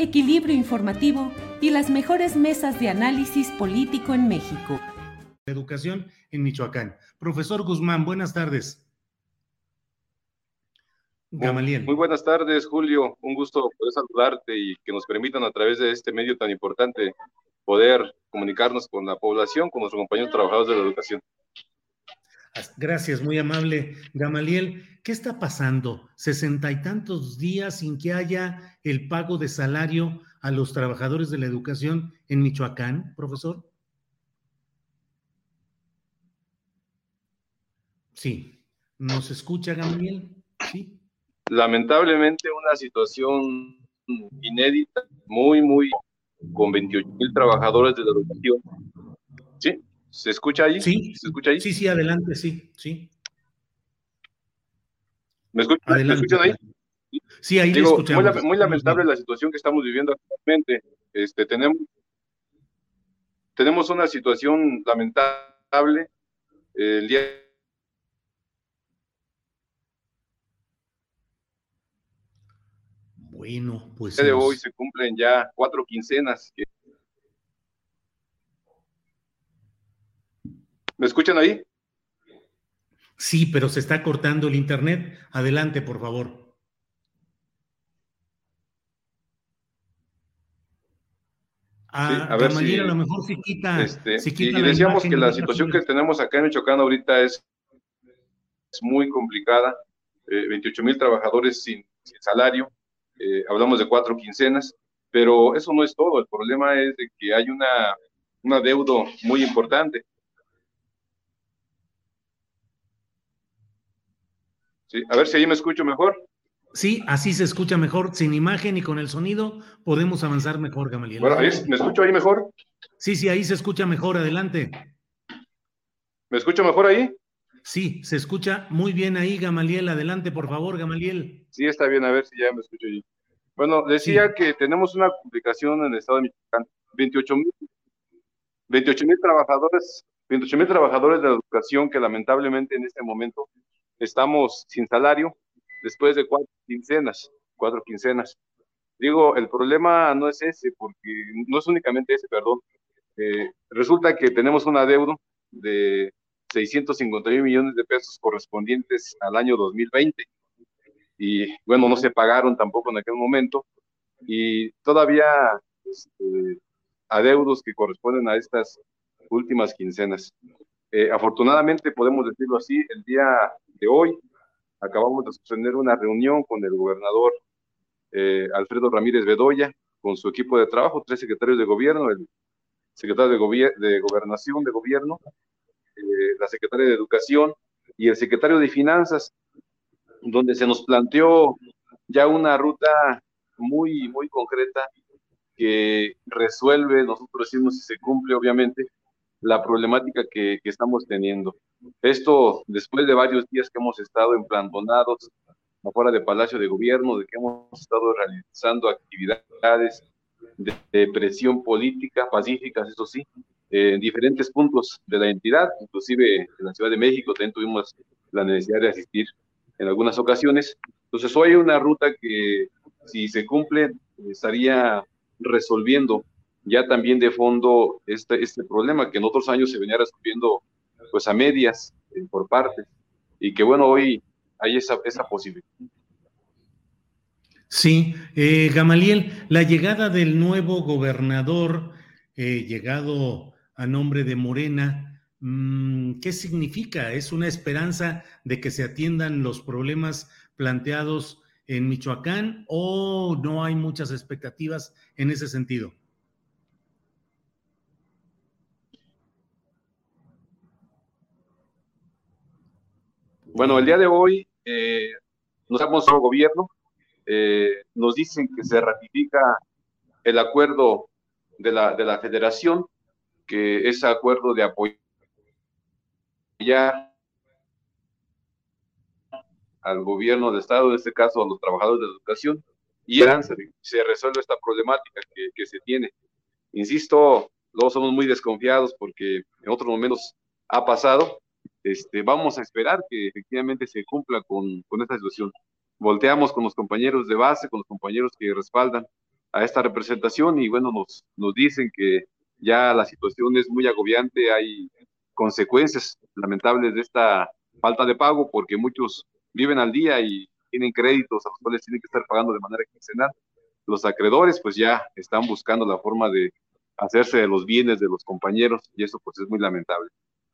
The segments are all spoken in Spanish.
equilibrio informativo y las mejores mesas de análisis político en México. Educación en Michoacán. Profesor Guzmán, buenas tardes. Gamaliel. Muy, buenas tardes, Julio. Un gusto poder saludarte y que nos permitan a través de este medio tan importante poder comunicarnos con la población, con nuestros compañeros trabajadores de la educación. Gracias, muy amable. Gamaliel, ¿qué está pasando? Sesenta y tantos días sin que haya el pago de salario a los trabajadores de la educación en Michoacán, profesor. Sí. ¿Nos escucha, Gamaliel? Sí. Lamentablemente una situación inédita, muy, muy, con 28 mil trabajadores de la educación. Sí. ¿Se escucha ahí? Sí. ¿Se escucha ahí? Sí, sí, adelante, sí, sí. ¿Me, escuchan ahí? Sí, ahí Digo, muy, muy, lamentable la situación que estamos viviendo actualmente. Este, tenemos, tenemos una situación lamentable. El día Bueno, pues. de hoy se cumplen ya cuatro quincenas que ¿Me escuchan ahí? Sí, pero se está cortando el internet. Adelante, por favor. Ah, a ver si, a lo mejor si quita. Este, y, decíamos que la situación que tenemos acá en Michoacán ahorita es, es muy complicada. 28 eh, mil trabajadores sin, salario. Eh, hablamos de cuatro quincenas, pero eso no es todo. El problema es de que hay una, un adeudo muy importante. A ver si ahí me escucho mejor. Sí, así se escucha mejor, sin imagen y con el sonido podemos avanzar mejor, Gamaliel. Bueno, ¿me escucho ahí mejor? Sí, sí, ahí se escucha mejor, adelante. ¿Me escucho mejor ahí? Sí, se escucha muy bien ahí, Gamaliel. Adelante, por favor, Gamaliel. Sí, está bien, a ver si ya me escucho ahí. Bueno, decía que tenemos una complicación en el estado de Michoacán. 28 mil 28 mil trabajadores, 28 mil trabajadores de la educación que lamentablemente en este momento estamos sin salario después de cuatro quincenas, cuatro quincenas. Digo, el problema no es ese, porque no es únicamente ese, perdón. Eh, resulta que tenemos un adeudo de 651 millones de pesos correspondientes al año 2020. Y bueno, no se pagaron tampoco en aquel momento. Y todavía este, adeudos que corresponden a estas últimas quincenas. Eh, afortunadamente, podemos decirlo así, el día de hoy acabamos de suspender una reunión con el gobernador eh, Alfredo Ramírez Bedoya, con su equipo de trabajo, tres secretarios de gobierno, el secretario de, de Gobernación de Gobierno, eh, la secretaria de Educación y el secretario de Finanzas, donde se nos planteó ya una ruta muy, muy concreta que resuelve, nosotros decimos si se cumple, obviamente, la problemática que, estamos teniendo. Esto después de varios días que hemos estado emplantonados afuera del Palacio de Gobierno, de que hemos estado realizando actividades de, presión política, pacíficas, eso sí, en diferentes puntos de la entidad, inclusive en la Ciudad de México también tuvimos la necesidad de asistir en algunas ocasiones. Entonces hoy hay una ruta que si se cumple, estaría resolviendo ya también de fondo este, este problema que en otros años se venía resolviendo pues a medias, eh, por partes, y que bueno, hoy hay esa, esa posibilidad. Sí, eh, Gamaliel, la llegada del nuevo gobernador, eh, llegado a nombre de Morena, mm, ¿qué significa? ¿Es una esperanza de que se atiendan los problemas planteados en Michoacán o no hay muchas expectativas en ese sentido? Bueno, el día de hoy eh, nos damos un gobierno, eh, nos dicen que se ratifica el acuerdo de la, de la federación, que es acuerdo de apoyar al gobierno de Estado, en este caso a los trabajadores de educación, y se resuelve esta problemática que, que, se tiene. Insisto, luego somos muy desconfiados porque en otros momentos ha pasado. Este, vamos a esperar que efectivamente se cumpla con, con esta situación. Volteamos con los compañeros de base, con los compañeros que respaldan a esta representación y bueno, nos, nos dicen que ya la situación es muy agobiante, hay consecuencias lamentables de esta falta de pago porque muchos viven al día y tienen créditos a los cuales tienen que estar pagando de manera quincenal. Los acreedores pues ya están buscando la forma de hacerse de los bienes de los compañeros y eso pues es muy lamentable.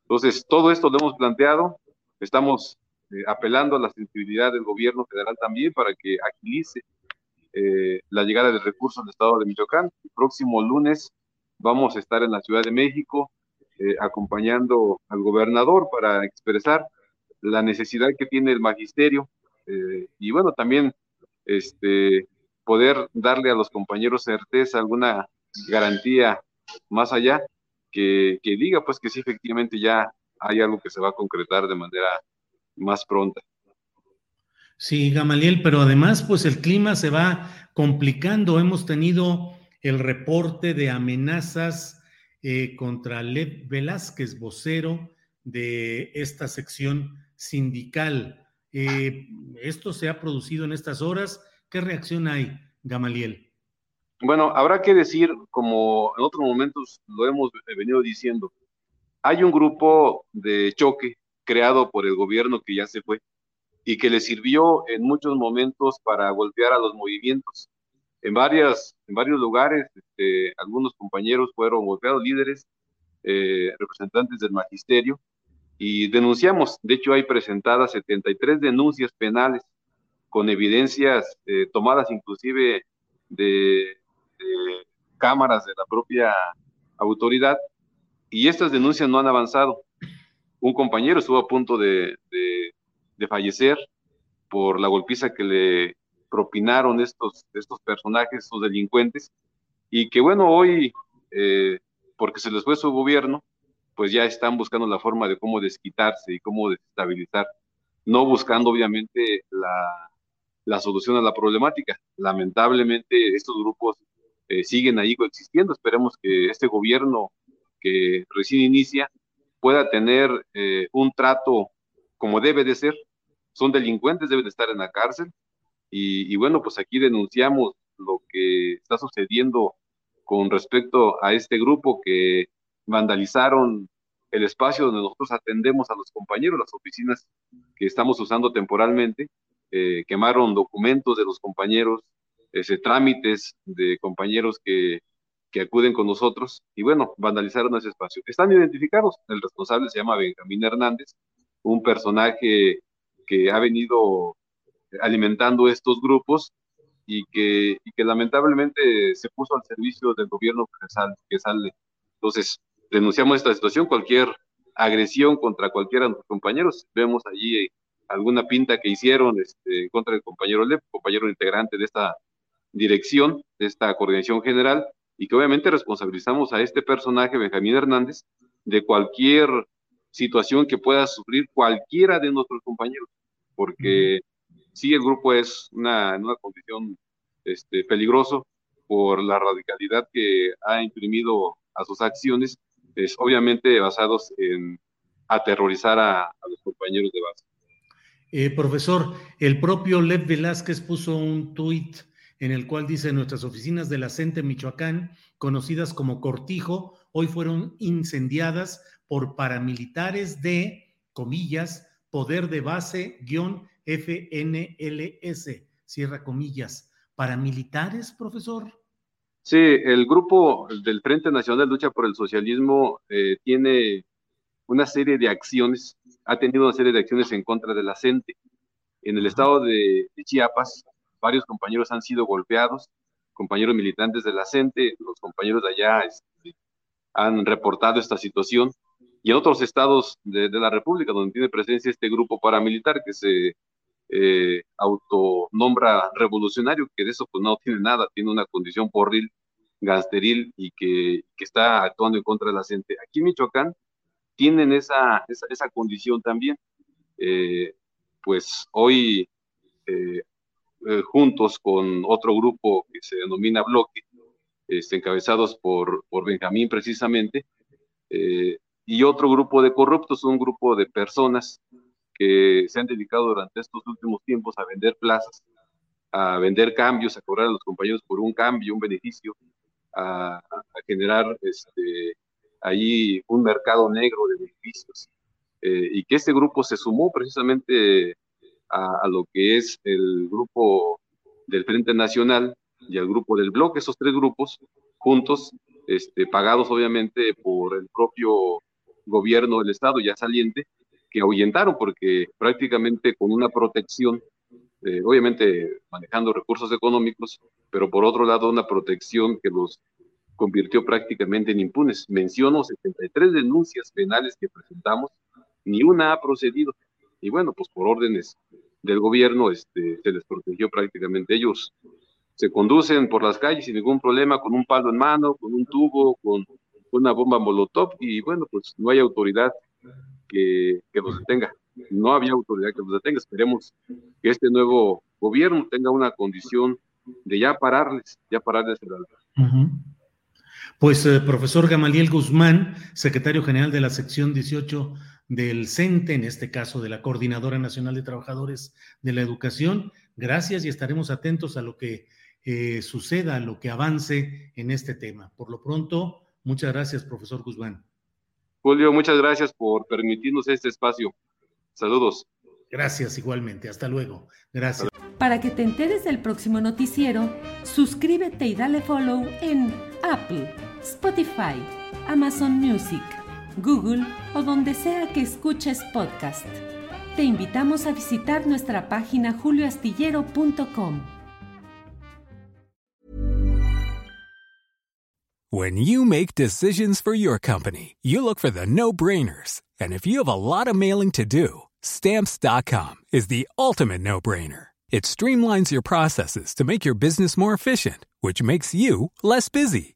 Entonces, todo esto lo hemos planteado, estamos eh, apelando a la sensibilidad del gobierno federal también para que agilice eh, la llegada de recursos al estado de Michoacán. El próximo lunes vamos a estar en la Ciudad de México eh, acompañando al gobernador para expresar la necesidad que tiene el magisterio eh, y bueno, también este, poder darle a los compañeros certeza, alguna garantía más allá, que, diga pues que sí, efectivamente ya hay algo que se va a concretar de manera más pronta. Sí, Gamaliel, pero además pues el clima se va complicando. Hemos tenido el reporte de amenazas eh, contra Lev Velázquez, vocero de esta sección sindical. Eh, ¿Esto se ha producido en estas horas? ¿Qué reacción hay, Gamaliel? Bueno, habrá que decir, como en otros momentos lo hemos venido diciendo, hay un grupo de choque creado por el gobierno que ya se fue y que le sirvió en muchos momentos para golpear a los movimientos. En, varias, en varios lugares, este, algunos compañeros fueron golpeados, líderes, eh, representantes del magisterio, y denunciamos, de hecho hay presentadas 73 denuncias penales con evidencias eh, tomadas inclusive de, cámaras de la propia autoridad y estas denuncias no han avanzado. Un compañero estuvo a punto de, de, fallecer por la golpiza que le propinaron estos, estos personajes, estos delincuentes, y que bueno, hoy, eh, porque se les fue su gobierno, pues ya están buscando la forma de cómo desquitarse y cómo desestabilizar, no buscando obviamente la, la solución a la problemática. Lamentablemente estos grupos eh, siguen ahí coexistiendo, esperemos que este gobierno que recién inicia pueda tener eh, un trato como debe de ser, son delincuentes, deben de estar en la cárcel, y, y bueno, pues aquí denunciamos lo que está sucediendo con respecto a este grupo que vandalizaron el espacio donde nosotros atendemos a los compañeros, las oficinas que estamos usando temporalmente, eh, quemaron documentos de los compañeros, ese, trámites de compañeros que, que acuden con nosotros y bueno, vandalizaron ese espacio. Están identificados, el responsable se llama Benjamín Hernández, un personaje que ha venido alimentando estos grupos y que, y que lamentablemente se puso al servicio del gobierno que sale. Que sale. Entonces, denunciamos esta situación, cualquier agresión contra cualquiera de nuestros compañeros. Vemos allí eh, alguna pinta que hicieron este, contra el compañero Lep, compañero integrante de esta dirección, de esta coordinación general, y que obviamente responsabilizamos a este personaje, Benjamín Hernández, de cualquier situación que pueda sufrir cualquiera de nuestros compañeros, porque sí el grupo es una, en una condición este, peligroso por la radicalidad que ha imprimido a sus acciones es obviamente basados en aterrorizar a, los compañeros de base. Eh, profesor, el propio Lev Velázquez puso un tuit en el cual dice nuestras oficinas de la CENTE Michoacán, conocidas como Cortijo, hoy fueron incendiadas por paramilitares de, comillas, poder de base guion FNLS, cierra comillas. ¿Paramilitares, profesor? Sí, el grupo del Frente Nacional de Lucha por el Socialismo eh, tiene una serie de acciones, ha tenido una serie de acciones en contra de la CENTE. En el estado de, Chiapas, varios compañeros han sido golpeados, compañeros militantes de la CENTE, los compañeros de allá este, han reportado esta situación, y en otros estados de, la República, donde tiene presencia este grupo paramilitar que se eh, autonombra revolucionario, que de eso pues no tiene nada, tiene una condición porril, gasteril y que, está actuando en contra de la CENTE. Aquí en Michoacán, tienen esa, esa, condición también. Eh, pues hoy, eh, eh, juntos con otro grupo que se denomina Bloque, este, encabezados por, por Benjamín precisamente, y otro grupo de corruptos, un grupo de personas que se han dedicado durante estos últimos tiempos a vender plazas, a vender cambios, a cobrar a los compañeros por un cambio, un beneficio, a, a generar este, ahí un mercado negro de beneficios. Eh, y que este grupo se sumó precisamente a, lo que es el grupo del Frente Nacional y el grupo del Bloque, esos tres grupos juntos, este, pagados obviamente por el propio gobierno del Estado ya saliente, que ahuyentaron porque prácticamente con una protección, eh, obviamente manejando recursos económicos, pero por otro lado una protección que los convirtió prácticamente en impunes. Menciono 73 denuncias penales que presentamos, ni una ha procedido. Y bueno, pues por órdenes del gobierno este, se les protegió prácticamente. Ellos se conducen por las calles sin ningún problema, con un palo en mano, con un tubo, con una bomba molotov, y bueno, pues no hay autoridad que, que los detenga. No había autoridad que los detenga. Esperemos que este nuevo gobierno tenga una condición de ya pararles, ya pararles el alta. Pues, eh, profesor Gamaliel Guzmán, secretario general de la sección 18 del CENTE, en este caso de la Coordinadora Nacional de Trabajadores de la Educación, gracias y estaremos atentos a lo que eh, suceda, a lo que avance en este tema. Por lo pronto, muchas gracias, profesor Guzmán. Julio, muchas gracias por permitirnos este espacio. Saludos. Gracias igualmente. Hasta luego. Gracias. Para que te enteres del próximo noticiero, suscríbete y dale follow en Apple, Spotify, Amazon Music, Google o donde sea que escuches podcast. Te invitamos a visitar nuestra página julioastillero.com. When you make decisions for your company, you look for the no-brainers. And if you have a lot of mailing to do, stamps.com is the ultimate no-brainer. It streamlines your processes to make your business more efficient, which makes you less busy.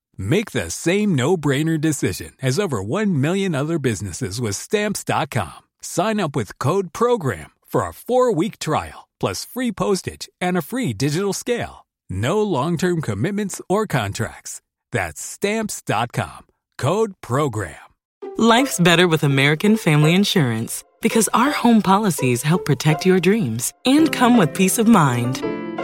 Make the same no-brainer decision as over 1 million other businesses with stamps.com. Sign up with code program for a 4-week trial plus free postage and a free digital scale. No long-term commitments or contracts. That's stamps.com. Code program. Life's better with American Family Insurance because our home policies help protect your dreams and come with peace of mind.